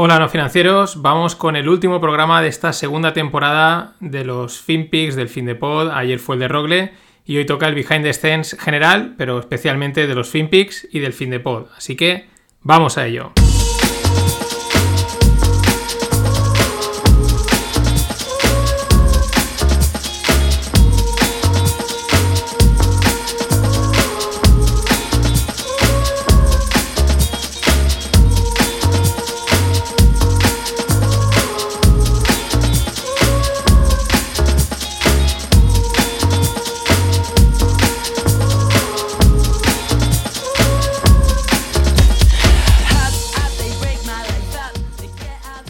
Hola no financieros, vamos con el último programa de esta segunda temporada de los FinPix del fin de pod. Ayer fue el de Rogle y hoy toca el Behind the Scenes general, pero especialmente de los FinPix y del fin de pod. Así que vamos a ello.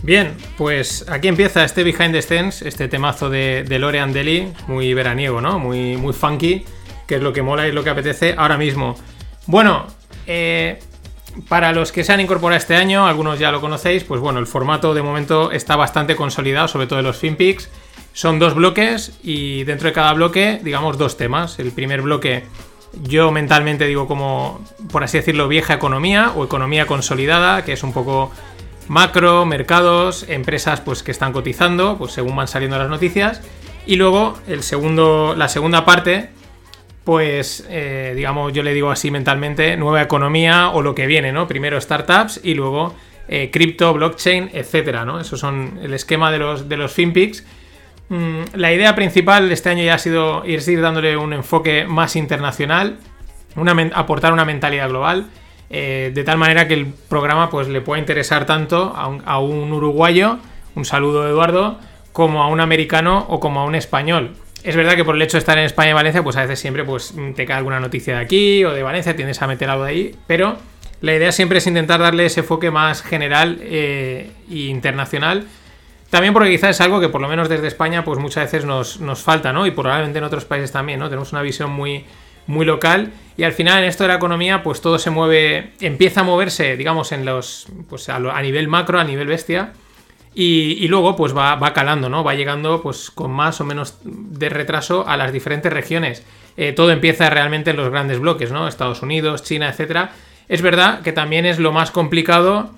Bien, pues aquí empieza este Behind the Scenes, este temazo de, de Lorean Deli, muy veraniego, ¿no? Muy, muy funky, que es lo que mola y lo que apetece ahora mismo. Bueno, eh, para los que se han incorporado este año, algunos ya lo conocéis, pues bueno, el formato de momento está bastante consolidado, sobre todo en los FinPix. Son dos bloques y dentro de cada bloque, digamos, dos temas. El primer bloque, yo mentalmente digo como, por así decirlo, vieja economía o economía consolidada, que es un poco macro, mercados, empresas pues, que están cotizando, pues según van saliendo las noticias. Y luego el segundo, la segunda parte, pues eh, digamos, yo le digo así mentalmente, nueva economía o lo que viene, ¿no? Primero startups y luego eh, cripto, blockchain, etcétera, ¿no? Eso son el esquema de los, de los FinPix. Mm, la idea principal de este año ya ha sido ir, ir dándole un enfoque más internacional, una, aportar una mentalidad global. Eh, de tal manera que el programa pues, le pueda interesar tanto a un, uruguayo, un saludo Eduardo, como a un americano o como a un español. Es verdad que por el hecho de estar en España y Valencia, pues a veces siempre pues, te cae alguna noticia de aquí o de Valencia, tienes a meter algo de ahí, pero la idea siempre es intentar darle ese enfoque más general e internacional. También porque quizás es algo que por lo menos desde España pues muchas veces nos, nos falta, ¿no? Y probablemente en otros países también, ¿no? Tenemos una visión muy, muy local y al final en esto de la economía pues todo se mueve, empieza a moverse digamos en los, pues a, nivel macro, a nivel bestia y, luego pues va, va, calando, ¿no? Va llegando pues con más o menos de retraso a las diferentes regiones. Eh, todo empieza realmente en los grandes bloques, ¿no? Estados Unidos, China, etcétera. Es verdad que también es lo más complicado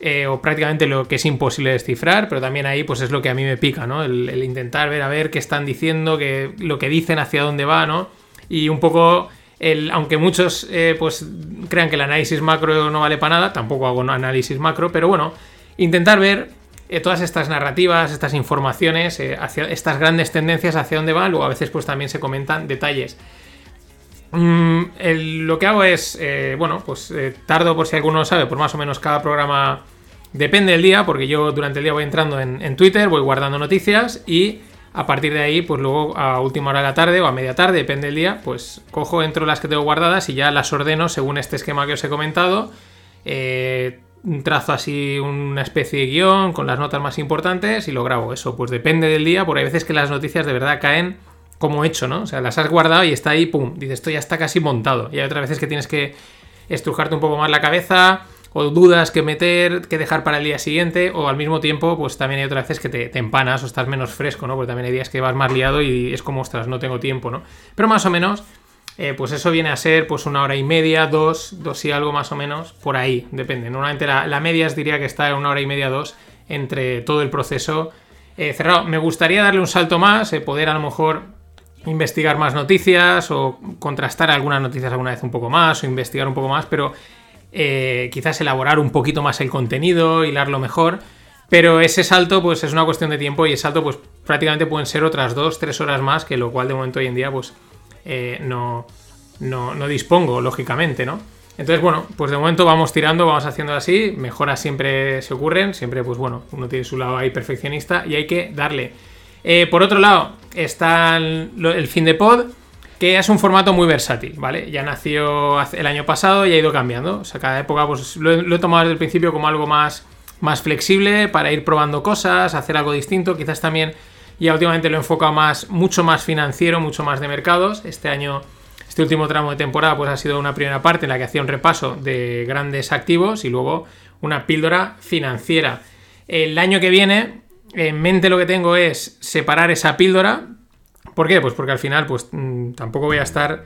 eh, o prácticamente lo que es imposible descifrar, pero también ahí pues es lo que a mí me pica, ¿no? El, el intentar ver a ver qué están diciendo, que, lo que dicen, hacia dónde va, ¿no? Y un poco el, aunque muchos eh, pues crean que el análisis macro no vale para nada, tampoco hago análisis macro, pero bueno, intentar ver eh, todas estas narrativas, estas informaciones, eh, hacia estas grandes tendencias, hacia dónde van, luego a veces pues también se comentan detalles. Mm, lo que hago es, bueno, pues tardo por si alguno lo sabe, por más o menos cada programa depende del día, porque yo durante el día voy entrando en Twitter, voy guardando noticias y a partir de ahí, pues luego a última hora de la tarde o a media tarde, depende del día, pues cojo, entro las que tengo guardadas y ya las ordeno según este esquema que os he comentado. Eh, trazo así una especie de guion con las notas más importantes y lo grabo. Eso, pues depende del día, porque hay veces que las noticias de verdad caen como hecho, ¿no? O sea, las has guardado y está ahí, pum, dices, esto ya está casi montado. Y hay otras veces que tienes que estrujarte un poco más la cabeza, o dudas que meter, que dejar para el día siguiente, o al mismo tiempo, pues también hay otras veces que te, empanas o estás menos fresco, ¿no? Porque también hay días que vas más liado y es como, ostras, no tengo tiempo, ¿no? Pero más o menos, eh, pues eso viene a ser pues una hora y media, dos, dos y algo más o menos, por ahí, depende. Normalmente la, la media diría que está en una hora y media, dos, entre todo el proceso eh, cerrado. Me gustaría darle un salto más, eh, poder a lo mejor investigar más noticias o contrastar algunas noticias alguna vez un poco más o investigar un poco más, pero eh, quizás elaborar un poquito más el contenido, hilarlo mejor. Pero ese salto, pues es una cuestión de tiempo y ese salto, pues prácticamente pueden ser otras dos, tres horas más, que lo cual de momento hoy en día, pues eh, no, no, dispongo, lógicamente, ¿no? Entonces, bueno, pues de momento vamos tirando, vamos haciendo así, mejoras siempre se ocurren, siempre, pues bueno, uno tiene su lado ahí perfeccionista y hay que darle. Eh, por otro lado, está el fin de pod que es un formato muy versátil, ¿vale? Ya nació el año pasado y ha ido cambiando. O sea, cada época pues, lo, he, tomado desde el principio como algo más, más flexible para ir probando cosas, hacer algo distinto. Quizás también ya últimamente lo he enfocado más, mucho más financiero, mucho más de mercados. Este año, este último tramo de temporada, pues ha sido una primera parte en la que hacía un repaso de grandes activos y luego una píldora financiera. El año que viene, en mente lo que tengo es separar esa píldora ¿Por qué? Pues porque al final, pues mm, tampoco voy a estar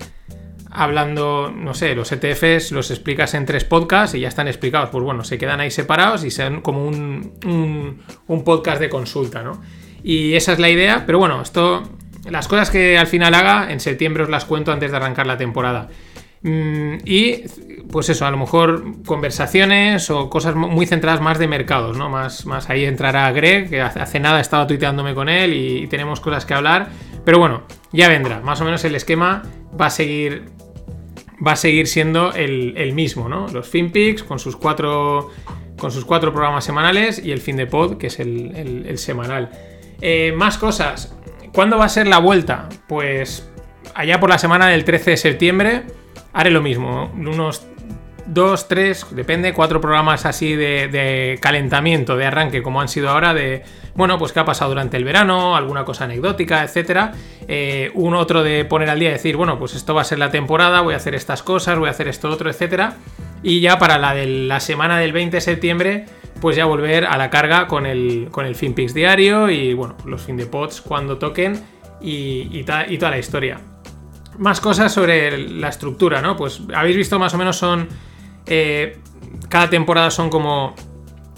hablando, no sé, los ETFs los explicas en tres podcasts y ya están explicados. Pues bueno, se quedan ahí separados y sean como un, un, podcast de consulta, ¿no? Y esa es la idea, pero bueno, esto, las cosas que al final haga, en septiembre os las cuento antes de arrancar la temporada. Mm, y pues eso, a lo mejor conversaciones o cosas muy centradas más de mercados, ¿no? Más, más ahí entrará Greg, que hace nada estaba tuiteándome con él y, tenemos cosas que hablar. Pero bueno, ya vendrá. Más o menos el esquema va a seguir. Va a seguir siendo el, mismo, ¿no? Los FinPix con sus cuatro. Con sus cuatro programas semanales y el fin de pod, que es el, semanal. Eh, más cosas. ¿Cuándo va a ser la vuelta? Pues allá por la semana del 13 de septiembre haré lo mismo. Unos dos, tres, depende, cuatro programas así de, calentamiento, de arranque, como han sido ahora, de, bueno, pues qué ha pasado durante el verano, alguna cosa anecdótica, etcétera. Eh, un otro de poner al día y decir, bueno, pues esto va a ser la temporada, voy a hacer estas cosas, voy a hacer esto otro, etcétera. Y ya para la de la semana del 20 de septiembre, pues ya volver a la carga con el, con el FinPix diario y, bueno, los fin de pods cuando toquen y, y toda la historia más cosas sobre la estructura, ¿no? Pues habéis visto más o menos son. Eh, cada temporada son como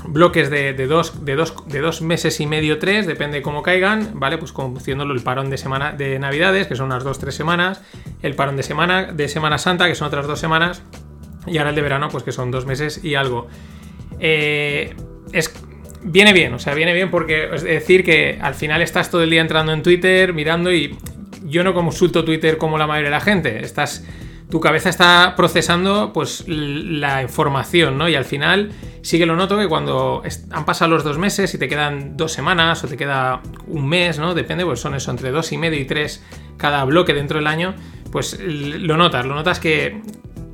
bloques de, dos, meses y medio, tres, depende cómo caigan, ¿vale? Pues haciéndolo el parón de semana de Navidades, que son unas dos, tres semanas, el parón de semana, de Semana Santa, que son otras dos semanas, y ahora el de verano, pues que son dos meses y algo. Eh, es, viene bien, o sea, viene bien porque es decir que al final estás todo el día entrando en Twitter, mirando y yo no consulto Twitter como la mayoría de la gente. Estás, tu cabeza está procesando pues la información, ¿no? Y al final sí que lo noto que cuando han pasado los dos meses y te quedan dos semanas o te queda un mes, ¿no? Depende, pues son eso, entre dos y medio y tres cada bloque dentro del año, pues lo notas, lo notas que,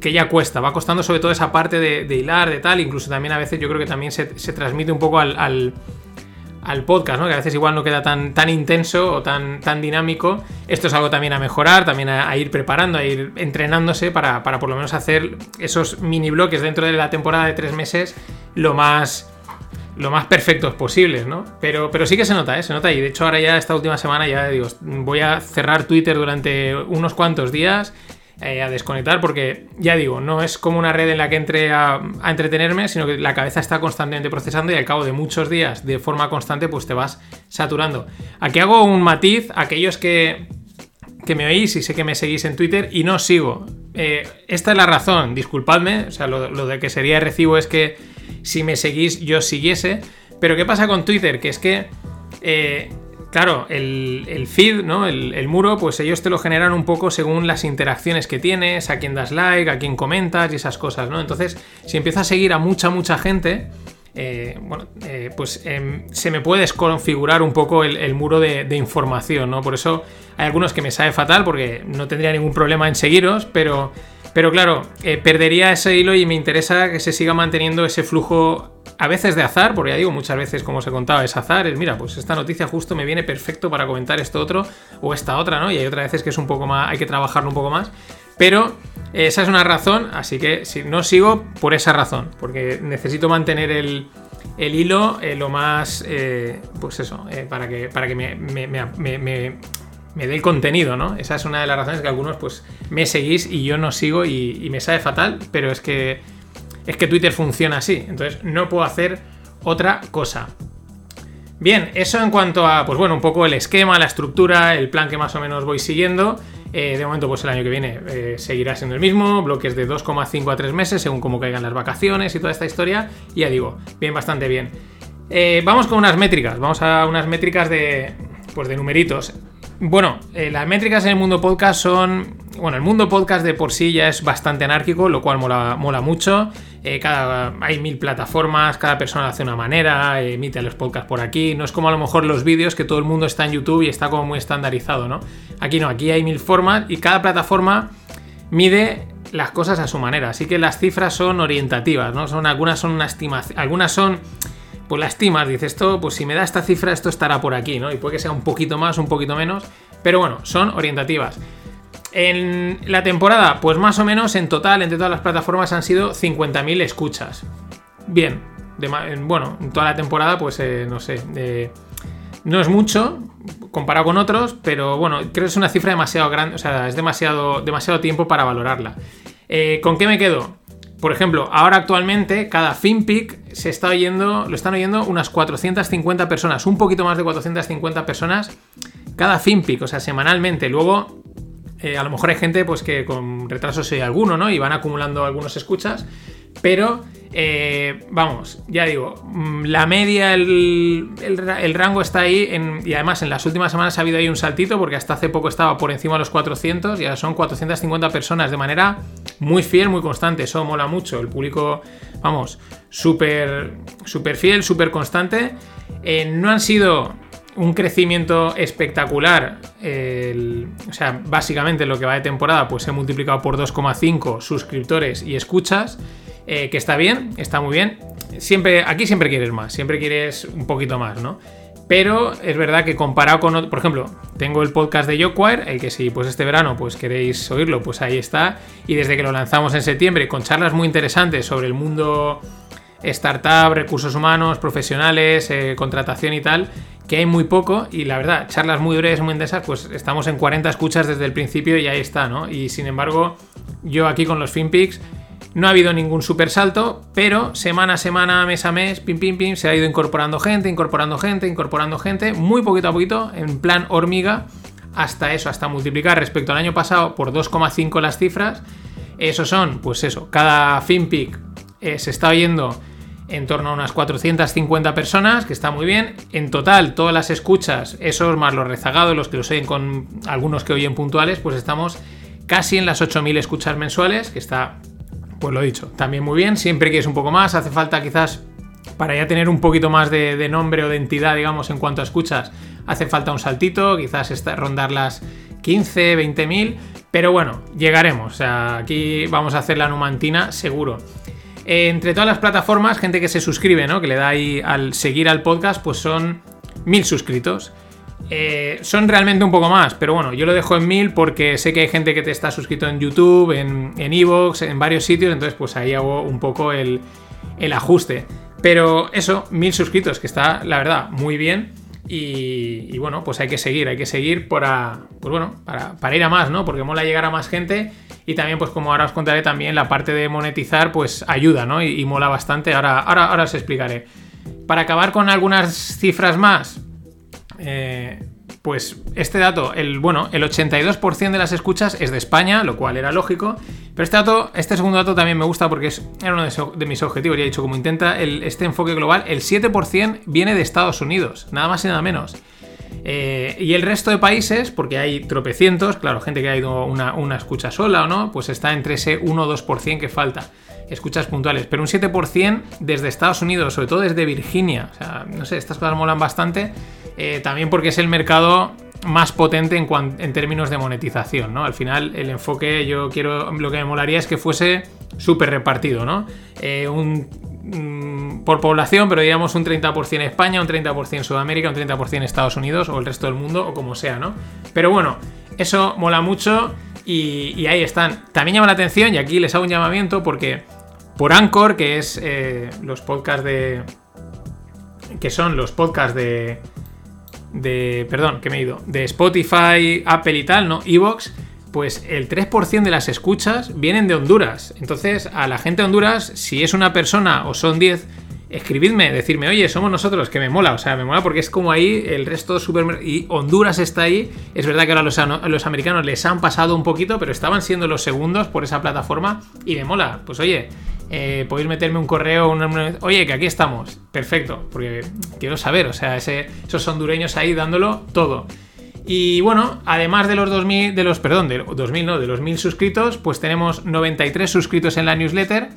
que ya cuesta, va costando sobre todo esa parte de, hilar, de tal, incluso también a veces yo creo que también se, transmite un poco al al podcast, ¿no? Que a veces igual no queda tan, tan intenso o tan, tan dinámico. Esto es algo también a mejorar, también a, ir preparando, a ir entrenándose para, por lo menos hacer esos mini bloques dentro de la temporada de tres meses lo más lo más perfectos posibles, ¿no? Pero, pero sí que se nota, ¿eh? Se nota y de hecho ahora ya esta última semana ya digo, voy a cerrar Twitter durante unos cuantos días eh, a desconectar porque, ya digo, no es como una red en la que entre a, entretenerme, sino que la cabeza está constantemente procesando y al cabo de muchos días de forma constante pues te vas saturando. Aquí hago un matiz, aquellos que, que me oís y sé que me seguís en Twitter y no sigo. Eh, esta es la razón, disculpadme, o sea, lo, de que sería recibo es que si me seguís yo siguiese, pero ¿qué pasa con Twitter? Que es que... Eh, Claro, el, feed, ¿no? El, muro, pues ellos te lo generan un poco según las interacciones que tienes, a quién das like, a quién comentas y esas cosas, ¿no? Entonces, si empiezas a seguir a mucha, mucha gente, eh, bueno, eh, pues em, se me puede desconfigurar un poco el, muro de, información, ¿no? Por eso hay algunos que me sabe fatal porque no tendría ningún problema en seguiros, pero, claro, eh, perdería ese hilo y me interesa que se siga manteniendo ese flujo a veces de azar, porque ya digo, muchas veces, como os he contado, es azar, es mira, pues esta noticia justo me viene perfecto para comentar esto otro o esta otra, ¿no? Y hay otras veces que es un poco más, hay que trabajarlo un poco más, pero esa es una razón, así que si no sigo por esa razón, porque necesito mantener el, hilo eh, lo más, eh, pues eso, eh, para que, para que me, dé el contenido, ¿no? Esa es una de las razones que algunos pues me seguís y yo no sigo y, y me sabe fatal, pero es que es que Twitter funciona así, entonces no puedo hacer otra cosa. Bien, eso en cuanto a, pues bueno, un poco el esquema, la estructura, el plan que más o menos voy siguiendo. Eh, de momento, pues el año que viene eh, seguirá siendo el mismo, bloques de 2,5 a 3 meses, según cómo caigan las vacaciones y toda esta historia. Y ya digo, bien, bastante bien. Eh, vamos con unas métricas, vamos a unas métricas de, pues de numeritos. Bueno, las métricas en el mundo podcast son. Bueno, el mundo podcast de por sí ya es bastante anárquico, lo cual mola, mola mucho. Eh, cada, hay mil plataformas, cada persona hace una manera, emite los podcasts por aquí. No es como a lo mejor los vídeos que todo el mundo está en YouTube y está como muy estandarizado, ¿no? Aquí no, aquí hay mil formas y cada plataforma mide las cosas a su manera. Así que las cifras son orientativas, ¿no? Son, algunas son una estimación, algunas son pues las estimas, dices esto, pues si me da esta cifra, esto estará por aquí, ¿no? Y puede que sea un poquito más, un poquito menos, pero bueno, son orientativas. En la temporada, pues más o menos en total, entre todas las plataformas han sido 50.000 escuchas. Bien, bueno, en toda la temporada, pues eh, no sé, No es mucho comparado con otros, pero bueno, creo que es una cifra demasiado grande, o sea, es demasiado, demasiado tiempo para valorarla. Eh, ¿Con qué me quedo? Por ejemplo, ahora actualmente cada FinPic se está oyendo, lo están oyendo unas 450 personas, un poquito más de 450 personas cada FinPic, o sea, semanalmente. Luego, eh, a lo mejor hay gente pues que con retrasos hay alguno, ¿no? Y van acumulando algunos escuchas, pero eh, vamos, ya digo, mm, la media, el, rango está ahí y además en las últimas semanas ha habido ahí un saltito porque hasta hace poco estaba por encima de los 400 y ahora son 450 personas de manera muy fiel, muy constante. Eso mola mucho. El público, vamos, súper súper fiel, súper constante. Eh, no han sido un crecimiento espectacular. o sea, básicamente lo que va de temporada, pues he multiplicado por 2,5 suscriptores y escuchas. Eh, que está bien, está muy bien. Siempre, aquí siempre quieres más, siempre quieres un poquito más, ¿no? Pero es verdad que comparado con, por ejemplo, tengo el podcast de YoQuire, el que si pues este verano pues queréis oírlo, pues ahí está. Y desde que lo lanzamos en septiembre, con charlas muy interesantes sobre el mundo startup, recursos humanos, profesionales, eh, contratación y tal, que hay muy poco y la verdad, charlas muy breves, muy intensas, pues estamos en 40 escuchas desde el principio y ahí está, ¿no? Y sin embargo, yo aquí con los FinPix no ha habido ningún super salto, pero semana a semana, mes a mes, pim, pim, pim, se ha ido incorporando gente, incorporando gente, incorporando gente, muy poquito a poquito, en plan hormiga, hasta eso, hasta multiplicar respecto al año pasado por 2,5 las cifras. Eso son, pues eso, cada FinPic eh, se está oyendo en torno a unas 450 personas, que está muy bien. En total, todas las escuchas, esos más los rezagados, los que los oyen con algunos que oyen puntuales, pues estamos casi en las 8.000 escuchas mensuales, que está pues lo dicho, también muy bien. Siempre quieres un poco más, hace falta quizás para ya tener un poquito más de, nombre o de entidad, digamos, en cuanto a escuchas, hace falta un saltito, quizás rondar las 15, 20 mil, pero bueno, llegaremos. O sea, aquí vamos a hacer la numantina seguro. Entre todas las plataformas, gente que se suscribe, ¿no? Que le da ahí al seguir al podcast, pues son mil suscritos. Eh, son realmente un poco más, pero bueno, yo lo dejo en mil porque sé que hay gente que te está suscrito en YouTube, en Evox, en, varios sitios, entonces pues ahí hago un poco el, ajuste. Pero eso, mil suscritos, que está, la verdad, muy bien. Y, bueno, pues hay que seguir, hay que seguir para, pues bueno, para, ir a más, ¿no? Porque mola llegar a más gente y también, pues como ahora os contaré también, la parte de monetizar, pues ayuda, ¿no? Y, mola bastante. Ahora, ahora, ahora os explicaré. Para acabar con algunas cifras más, eh, pues este dato, el, bueno, el 82% de las escuchas es de España, lo cual era lógico. Pero este dato, este segundo dato también me gusta porque es, era uno de, mis objetivos. Ya he dicho, como intenta este enfoque global, el 7% viene de Estados Unidos, nada más y nada menos. Eh, y el resto de países, porque hay tropecientos, claro, gente que ha ido una, una escucha sola o no, pues está entre ese 1 o 2% que falta escuchas puntuales, pero un 7% desde Estados Unidos, sobre todo desde Virginia. O sea, no sé, estas cosas molan bastante. Eh, también porque es el mercado más potente en, en, términos de monetización, ¿no? Al final, el enfoque, yo quiero, lo que me molaría es que fuese súper repartido, ¿no? Eh, un, mm, por población, pero digamos un 30% España, un 30% Sudamérica, un 30% Estados Unidos o el resto del mundo o como sea, ¿no? Pero bueno, eso mola mucho y, ahí están. También llama la atención y aquí les hago un llamamiento porque por Anchor, que es eh, los podcasts de... que son los podcasts de de, perdón, que me he ido, de Spotify, Apple y tal, ¿no? Evox, pues el 3% de las escuchas vienen de Honduras. Entonces, a la gente de Honduras, si es una persona o son 10, escribidme, decirme, oye, somos nosotros, que me mola, o sea, me mola porque es como ahí el resto super... Y Honduras está ahí, es verdad que ahora los, los americanos les han pasado un poquito, pero estaban siendo los segundos por esa plataforma y me mola. Pues oye, eh, podéis meterme un correo, oye, que aquí estamos. Perfecto, porque quiero saber, o sea, esos hondureños ahí dándolo todo. Y bueno, además de los 2000, de los, perdón, de 2000 no, de los 1000 suscritos, pues tenemos 93 suscritos en la newsletter.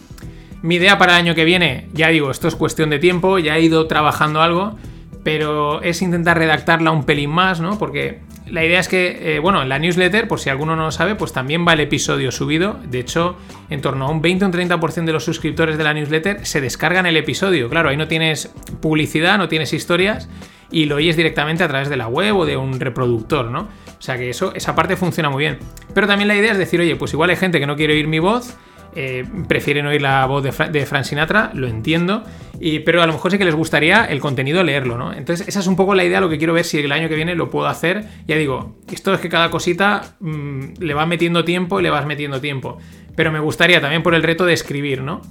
Mi idea para el año que viene, ya digo, esto es cuestión de tiempo, ya he ido trabajando algo, pero es intentar redactarla un pelín más, ¿no? Porque la idea es que, eh, bueno, en la newsletter, por si alguno no lo sabe, pues también va el episodio subido. De hecho, en torno a un 20 o un 30% de los suscriptores de la newsletter se descargan el episodio. Claro, ahí no tienes publicidad, no tienes historias y lo oyes directamente a través de la web o de un reproductor, ¿no? O sea que eso, esa parte funciona muy bien. Pero también la idea es decir, oye, pues igual hay gente que no quiere oír mi voz eh, prefieren oír la voz de, de, Frank Sinatra, lo entiendo, y, pero a lo mejor sí que les gustaría el contenido leerlo, ¿no? Entonces esa es un poco la idea, lo que quiero ver si el año que viene lo puedo hacer. Ya digo, esto es que cada cosita mmm, le va metiendo tiempo y le vas metiendo tiempo, pero me gustaría también por el reto de escribir, ¿no?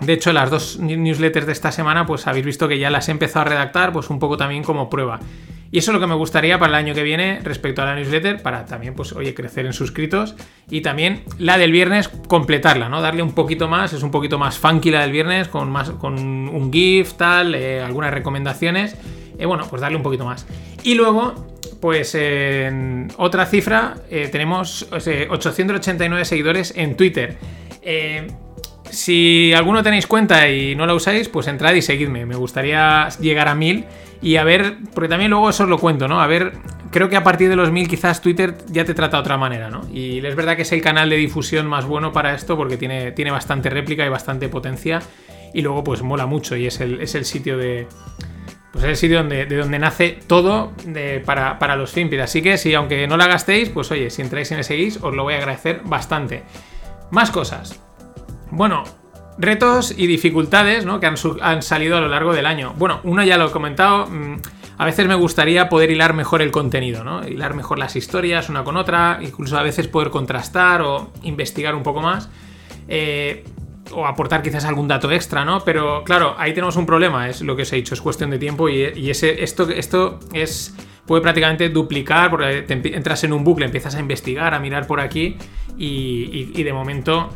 De hecho, las dos newsletters de esta semana, pues habéis visto que ya las he empezado a redactar, pues un poco también como prueba. Y eso es lo que me gustaría para el año que viene respecto a la newsletter, para también, pues, oye, crecer en suscritos. Y también la del viernes, completarla, ¿no? Darle un poquito más, es un poquito más funky la del viernes, con, más, con un GIF, tal, eh, algunas recomendaciones. Eh, bueno, pues darle un poquito más. Y luego, pues en otra cifra, eh, tenemos 889 seguidores en Twitter. Eh, si alguno tenéis cuenta y no la usáis, pues entrad y seguidme. Me gustaría llegar a mil y a ver, porque también luego eso os lo cuento, ¿no? A ver, creo que a partir de los mil quizás Twitter ya te trata de otra manera, ¿no? Y es verdad que es el canal de difusión más bueno para esto porque tiene, tiene bastante réplica y bastante potencia y luego pues mola mucho y es el, es el sitio de... Pues es el sitio donde, de donde nace todo para, para, los Finpid. Así que si aunque no la gastéis, pues oye, si entráis y me seguís, os lo voy a agradecer bastante. Más cosas. Bueno, retos y dificultades ¿no? que han, salido a lo largo del año. Bueno, uno ya lo he comentado. Mmm, a veces me gustaría poder hilar mejor el contenido, ¿no? Hilar mejor las historias una con otra, incluso a veces poder contrastar o investigar un poco más. Eh, o aportar quizás algún dato extra, ¿no? Pero claro, ahí tenemos un problema, es lo que os he dicho, es cuestión de tiempo y, esto, esto es puede prácticamente duplicar, porque te entras en un bucle, empiezas a investigar, a mirar por aquí y de momento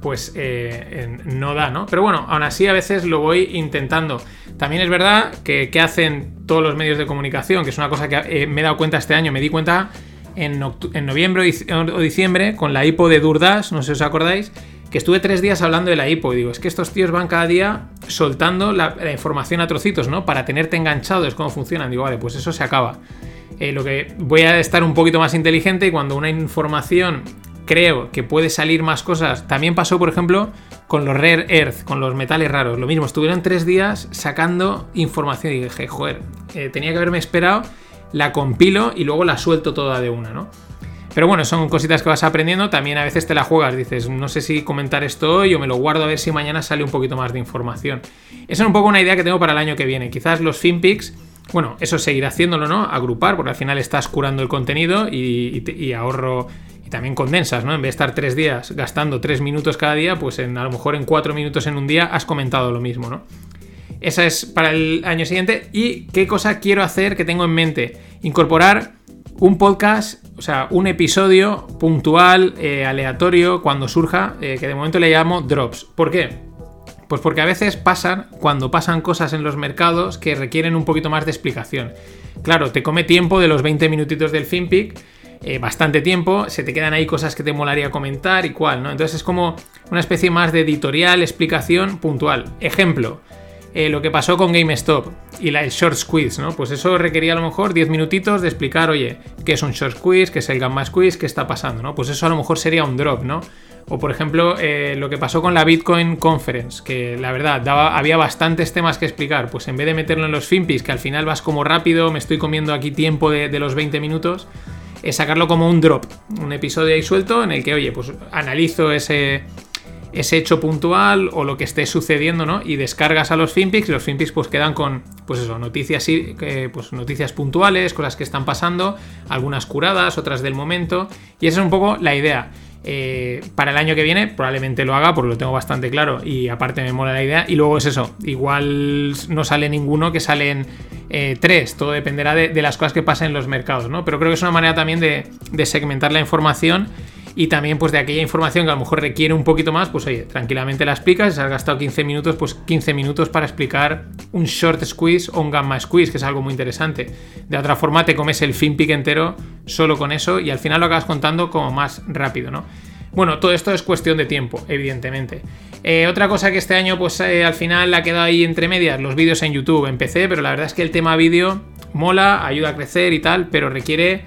pues eh, no da, ¿no? Pero bueno, aún así a veces lo voy intentando. También es verdad que, hacen todos los medios de comunicación, que es una cosa que eh, me he dado cuenta este año, me di cuenta en, noviembre o diciembre con la hipo de Durdas, no sé si os acordáis, que estuve tres días hablando de la hipo y digo, es que estos tíos van cada día soltando la, la información a trocitos, ¿no? Para tenerte enganchado, es cómo funcionan. Digo, vale, pues eso se acaba. Eh, lo que voy a estar un poquito más inteligente y cuando una información creo que puede salir más cosas. También pasó, por ejemplo, con los Rare Earth, con los metales raros. Lo mismo, estuvieron tres días sacando información y dije, joder, eh, tenía que haberme esperado, la compilo y luego la suelto toda de una, ¿no? Pero bueno, son cositas que vas aprendiendo. También a veces te la juegas, dices, no sé si comentar esto hoy o me lo guardo a ver si mañana sale un poquito más de información. Esa es un poco una idea que tengo para el año que viene. Quizás los FinPix, bueno, eso seguirá haciéndolo, ¿no? Agrupar, porque al final estás curando el contenido y, ahorro y también condensas, ¿no? En vez de estar tres días gastando tres minutos cada día, pues en, a lo mejor en cuatro minutos en un día has comentado lo mismo, ¿no? Esa es para el año siguiente. ¿Y qué cosa quiero hacer que tengo en mente? Incorporar un podcast, o sea, un episodio puntual, eh, aleatorio, cuando surja, eh, que de momento le llamo drops. ¿Por qué? Pues porque a veces pasan, cuando pasan cosas en los mercados que requieren un poquito más de explicación. Claro, te come tiempo de los 20 minutitos del FinPic eh, bastante tiempo, se te quedan ahí cosas que te molaría comentar y cuál, ¿no? Entonces es como una especie más de editorial, explicación puntual. Ejemplo, eh, lo que pasó con GameStop y la, el short squeeze, ¿no? Pues eso requería a lo mejor 10 minutitos de explicar, oye, qué es un short squeeze, qué es el gamma squeeze, qué está pasando, ¿no? Pues eso a lo mejor sería un drop, ¿no? O por ejemplo, eh, lo que pasó con la Bitcoin Conference, que la verdad daba, había bastantes temas que explicar. Pues en vez de meterlo en los finpis, que al final vas como rápido, me estoy comiendo aquí tiempo de, de los 20 minutos, es sacarlo como un drop, un episodio ahí suelto en el que, oye, pues analizo ese, ese hecho puntual o lo que esté sucediendo, ¿no? Y descargas a los finpics y los finpics pues quedan con, pues eso, noticias, pues noticias puntuales, cosas que están pasando, algunas curadas, otras del momento, y esa es un poco la idea. Eh, para el año que viene probablemente lo haga porque lo tengo bastante claro y aparte me mola la idea y luego es eso, igual no sale ninguno que salen eh, tres, todo dependerá de, las cosas que pasen en los mercados, ¿no? Pero creo que es una manera también de, de segmentar la información y también pues de aquella información que a lo mejor requiere un poquito más, pues oye, tranquilamente la explicas, si has gastado 15 minutos, pues 15 minutos para explicar un short squeeze o un gamma squeeze, que es algo muy interesante. De otra forma te comes el fin pick entero solo con eso y al final lo acabas contando como más rápido, ¿no? Bueno, todo esto es cuestión de tiempo, evidentemente. Eh, otra cosa que este año, pues eh, al final ha quedado ahí entre medias, los vídeos en YouTube. Empecé, pero la verdad es que el tema vídeo mola, ayuda a crecer y tal, pero requiere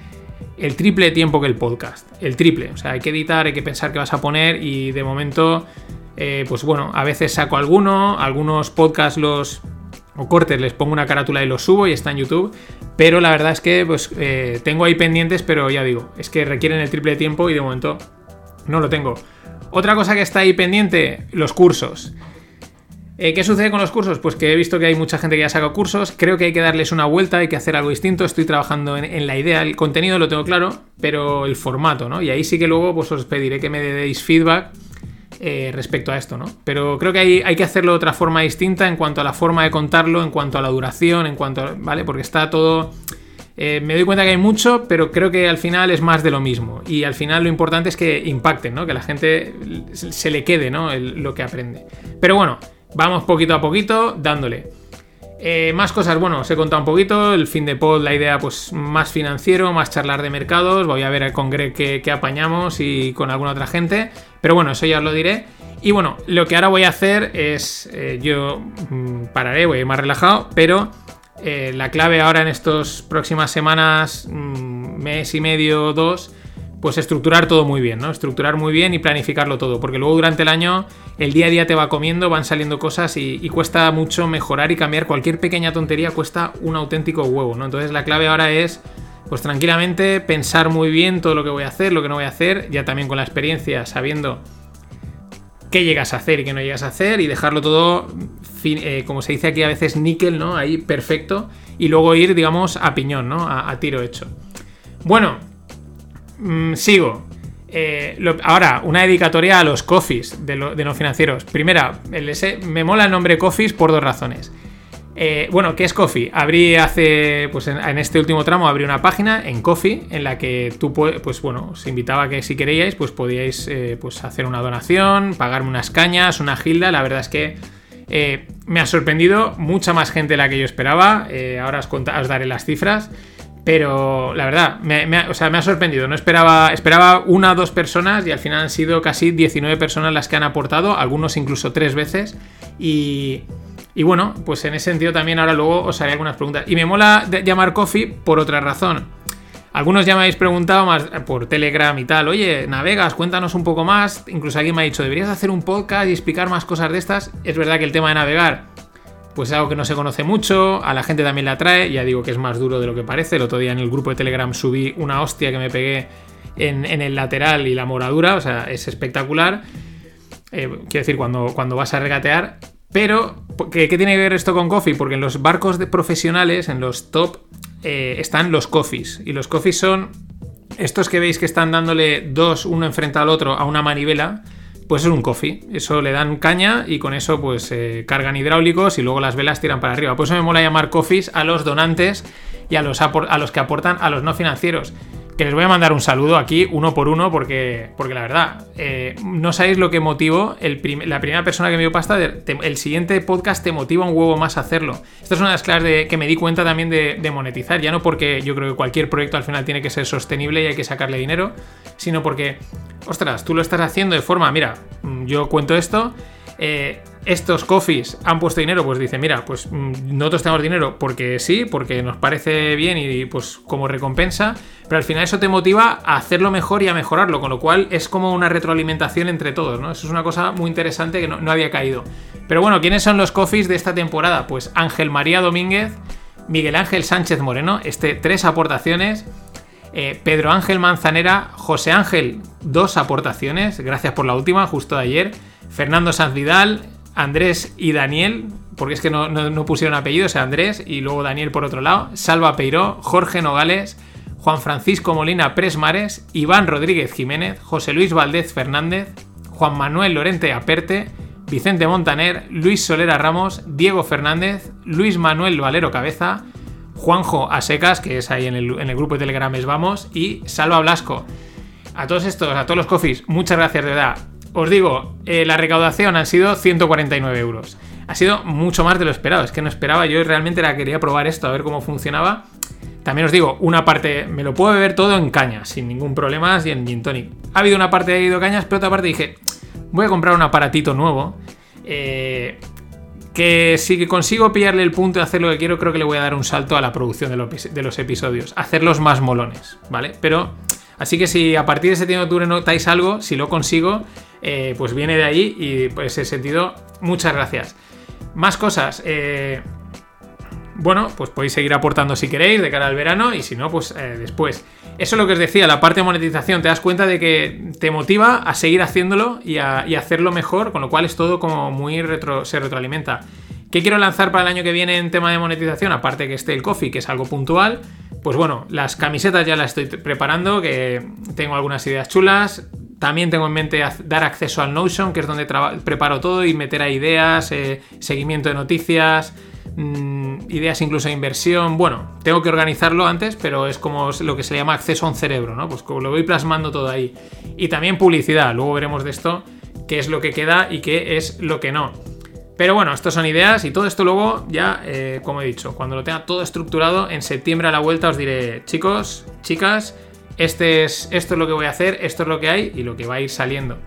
el triple de tiempo que el podcast. El triple. O sea, hay que editar, hay que pensar qué vas a poner y de momento, eh, pues bueno, a veces saco alguno, algunos podcasts los o cortes les pongo una carátula y los subo y está en YouTube. Pero la verdad es que pues eh, tengo ahí pendientes, pero ya digo, es que requieren el triple de tiempo y de momento no lo tengo. Otra cosa que está ahí pendiente, los cursos. Eh, ¿Qué sucede con los cursos? Pues que he visto que hay mucha gente que ya saca cursos, creo que hay que darles una vuelta, hay que hacer algo distinto, estoy trabajando en, la idea, el contenido lo tengo claro, pero el formato, ¿no? Y ahí sí que luego pues os pediré que me deis feedback eh, respecto a esto, ¿no? Pero creo que hay, que hacerlo de otra forma distinta en cuanto a la forma de contarlo, en cuanto a la duración, en cuanto a, ¿vale? Porque está todo... Eh, me doy cuenta que hay mucho, pero creo que al final es más de lo mismo. Y al final lo importante es que impacten, ¿no? Que la gente se le quede, ¿no? lo que aprende. Pero bueno, Vamos poquito a poquito dándole. Eh, más cosas, bueno, os he contado un poquito. El fin de pod, la idea, pues más financiero, más charlar de mercados. Voy a ver con Greg qué, apañamos y con alguna otra gente. Pero bueno, eso ya os lo diré. Y bueno, lo que ahora voy a hacer es. Eh, yo mm, pararé, voy a ir más relajado, pero eh, la clave ahora en estas próximas semanas, mm, mes y medio, dos, pues estructurar todo muy bien, ¿no? Estructurar muy bien y planificarlo todo, porque luego durante el año el día a día te va comiendo, van saliendo cosas y, cuesta mucho mejorar y cambiar cualquier pequeña tontería, cuesta un auténtico huevo, ¿no? Entonces la clave ahora es, pues tranquilamente, pensar muy bien todo lo que voy a hacer, lo que no voy a hacer, ya también con la experiencia, sabiendo qué llegas a hacer y qué no llegas a hacer y dejarlo todo, eh, como se dice aquí a veces, níquel, ¿no? Ahí perfecto y luego ir, digamos, a piñón, ¿no? a tiro hecho. Bueno, Mm, sigo. Eh, ahora, una dedicatoria a los coffees de, no financieros. Primera, me mola el nombre coffees por dos razones. Eh, bueno, ¿qué es Coffee? Abrí hace, pues en, este último tramo abrí una página en Coffee en la que tú, pues bueno, os invitaba que si queríais, pues podíais eh, pues hacer una donación, pagarme unas cañas, una gilda. La verdad es que me ha sorprendido mucha más gente de la que yo esperaba. ahora os daré las cifras. Pero la verdad, me, ha, sorprendido. No esperaba, esperaba una o dos personas y al final han sido casi 19 personas las que han aportado, algunos incluso tres veces. Y, y bueno, pues en ese sentido también ahora luego os haré algunas preguntas. Y me mola llamar Coffee por otra razón. Algunos ya me habéis preguntado más por Telegram y tal, oye, navegas, cuéntanos un poco más. Incluso alguien me ha dicho, deberías hacer un podcast y explicar más cosas de estas. Es verdad que el tema de navegar pues es algo que no se conoce mucho, a la gente también le atrae, ya digo que es más duro de lo que parece, el otro día en el grupo de Telegram subí una hostia que me pegué en, el lateral y la moradura, o sea, es espectacular, eh, quiero decir, cuando, cuando vas a regatear, pero, ¿qué, tiene que ver esto con coffee? Porque en los barcos de profesionales, en los top, eh, están los coffees, y los coffees son estos que veis que están dándole dos, uno enfrente al otro, a una manivela, pues es un coffee. Eso le dan caña y con eso pues eh, cargan hidráulicos y luego las velas tiran para arriba. Por eso me mola llamar coffees a los donantes y a los, a los que aportan a los no financieros que les voy a mandar un saludo aquí uno por uno porque, porque la verdad, eh, no sabéis lo que motivó la primera persona que me dio pasta, el siguiente podcast te motiva un huevo más a hacerlo. Esto es una de las claves de, que me di cuenta también de, monetizar, ya no porque yo creo que cualquier proyecto al final tiene que ser sostenible y hay que sacarle dinero, sino porque, ostras, tú lo estás haciendo de forma, mira, mm, yo cuento esto, eh, estos coffees han puesto dinero, pues dice, mira, pues mm, nosotros tenemos dinero porque sí, porque nos parece bien y pues como recompensa, pero al final eso te motiva a hacerlo mejor y a mejorarlo, con lo cual es como una retroalimentación entre todos, ¿no? Eso es una cosa muy interesante que no, había caído. Pero bueno, ¿quiénes son los coffees de esta temporada? Pues Ángel María Domínguez, Miguel Ángel Sánchez Moreno, este tres aportaciones. Eh, Pedro Ángel Manzanera, José Ángel, dos aportaciones, gracias por la última, justo de ayer. Fernando Sanz Vidal, Andrés y Daniel, porque es que no, pusieron apellido, o sea, Andrés y luego Daniel por otro lado, Salva Peiró, Jorge Nogales, Juan Francisco Molina Presmares, Iván Rodríguez Jiménez, José Luis Valdez Fernández, Juan Manuel Lorente Aperte, Vicente Montaner, Luis Solera Ramos, Diego Fernández, Luis Manuel Valero Cabeza, Juanjo Asecas, que es ahí en el, en el grupo de Telegram Vamos, y Salva Blasco. A todos estos, a todos los coffees, muchas gracias de verdad. Os digo, eh, la recaudación han sido 149 euros. Ha sido mucho más de lo esperado. Es que no esperaba, yo realmente la quería probar esto, a ver cómo funcionaba. También os digo, una parte, me lo puedo beber todo en cañas, sin ningún problema, y en gin tonic. Ha habido una parte de ido cañas, pero otra parte dije, voy a comprar un aparatito nuevo. Eh, que si consigo pillarle el punto y hacer lo que quiero, creo que le voy a dar un salto a la producción de los, episodios. Hacerlos más molones, ¿vale? Pero, así que si a partir de septiembre de octubre notáis algo, si lo consigo, eh, pues viene de ahí y por ese sentido, muchas gracias. Más cosas. Eh, bueno, pues podéis seguir aportando si queréis de cara al verano y si no, pues eh, después. eso es lo que os decía, la parte de monetización, te das cuenta de que te motiva a seguir haciéndolo y a, hacerlo mejor, con lo cual es todo como muy retro, se retroalimenta. ¿Qué quiero lanzar para el año que viene en tema de monetización? Aparte que esté el coffee, que es algo puntual. Pues bueno, las camisetas ya las estoy preparando, que tengo algunas ideas chulas. También tengo en mente dar acceso al Notion, que es donde preparo todo y meter ideas, eh, seguimiento de noticias, mm, ideas incluso de inversión. Bueno, tengo que organizarlo antes, pero es como lo que se llama acceso a un cerebro, ¿no? Pues lo voy plasmando todo ahí. Y también publicidad, luego veremos de esto qué es lo que queda y qué es lo que no. Pero bueno, estas son ideas y todo esto luego ya, eh, como he dicho, cuando lo tenga todo estructurado, en septiembre a la vuelta os diré, chicos, chicas, este es, esto es lo que voy a hacer, esto es lo que hay y lo que va a ir saliendo.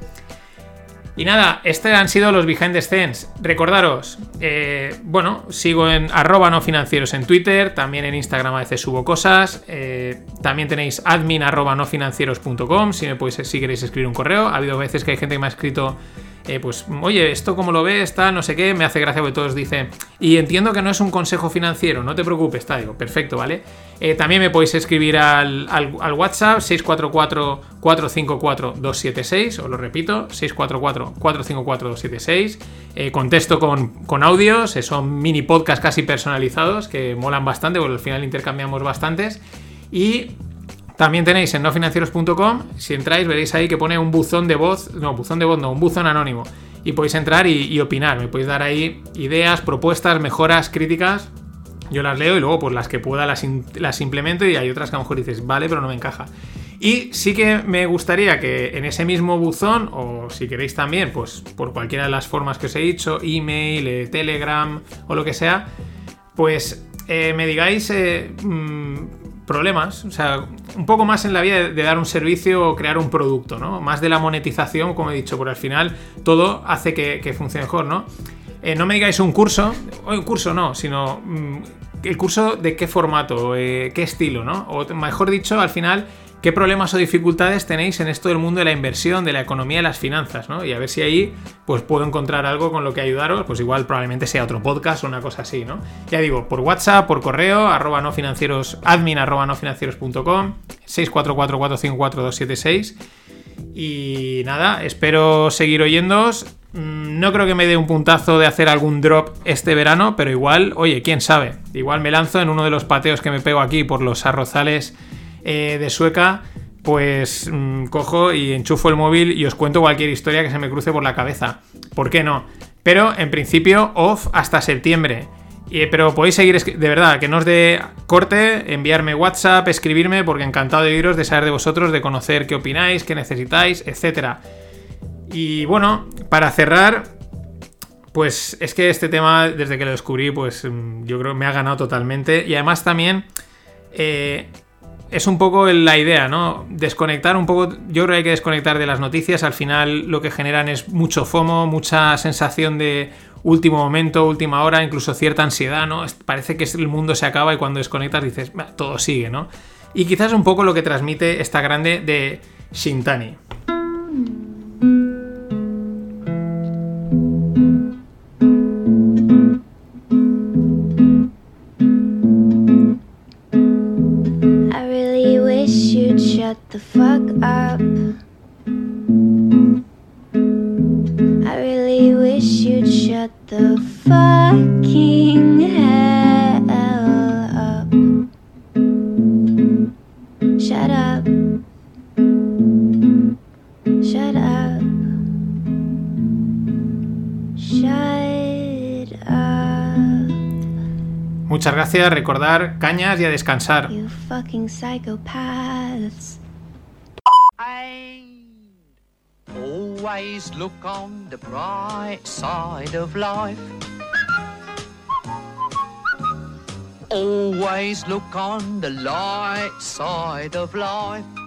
Y nada, estos han sido los behind the scenes. Recordaros, eh, bueno, sigo en arroba no financieros en Twitter, también en Instagram a veces subo cosas. Eh, también tenéis admin arroba no financieros.com si, me si queréis escribir un correo. Ha habido veces que hay gente que me ha escrito eh, pues, oye, esto como lo ves, está, no sé qué, me hace gracia porque todos dicen, y entiendo que no es un consejo financiero, no te preocupes, está, digo, perfecto, ¿vale? Eh, también me podéis escribir al, WhatsApp 644-454-276, os lo repito, 644-454-276. Eh, contesto con, con audios, son mini podcasts casi personalizados que molan bastante, porque al final intercambiamos bastantes. Y también tenéis en nofinancieros.com, si entráis veréis ahí que pone un buzón de voz, no, buzón de voz no, un buzón anónimo. Y podéis entrar y, opinar, me podéis dar ahí ideas, propuestas, mejoras, críticas. Yo las leo y luego pues las que pueda las, las implemento y hay otras que a lo mejor dices, vale, pero no me encaja. Y sí que me gustaría que en ese mismo buzón, o si queréis también, pues por cualquiera de las formas que os he dicho, email, eh, telegram o lo que sea, pues eh, me digáis eh, mm, problemas, o sea, un poco más en la vida de, dar un servicio o crear un producto, ¿no? Más de la monetización, como he dicho, porque al final todo hace que, funcione mejor, ¿no? Eh, no me digáis un curso, o un curso no, sino mm, el curso de qué formato, eh, qué estilo, ¿no? O mejor dicho, al final, qué problemas o dificultades tenéis en esto del mundo de la inversión, de la economía y las finanzas, ¿no? Y a ver si ahí pues puedo encontrar algo con lo que ayudaros, pues igual probablemente sea otro podcast o una cosa así, ¿no? Ya digo, por WhatsApp, por correo, arroba no financieros, admin arroba no financieros.com, 644-454-276. Y nada, espero seguir oyéndoos. Mm, no creo que me dé un puntazo de hacer algún drop este verano, pero igual, oye, quién sabe. Igual me lanzo en uno de los pateos que me pego aquí por los arrozales eh, de Sueca, pues mm, cojo y enchufo el móvil y os cuento cualquier historia que se me cruce por la cabeza. ¿Por qué no? Pero en principio off hasta septiembre. pero podéis seguir, de verdad, que no os dé corte, enviarme WhatsApp, escribirme, porque encantado de oíros, de saber de vosotros, de conocer qué opináis, qué necesitáis, etc. Y bueno, para cerrar, pues es que este tema, desde que lo descubrí, pues mm, yo creo que me ha ganado totalmente. Y además también eh, es un poco la idea, ¿no? Desconectar un poco, yo creo que hay que desconectar de las noticias, al final lo que generan es mucho FOMO, mucha sensación de último momento, última hora, incluso cierta ansiedad, ¿no? Parece que el mundo se acaba y cuando desconectas dices, todo sigue, ¿no? Y quizás un poco lo que transmite esta grande de Shintani. Gracias, recordar cañas y a descansar. You fucking psychopaths. Always look on the bright side of life. Always look on the light side of life.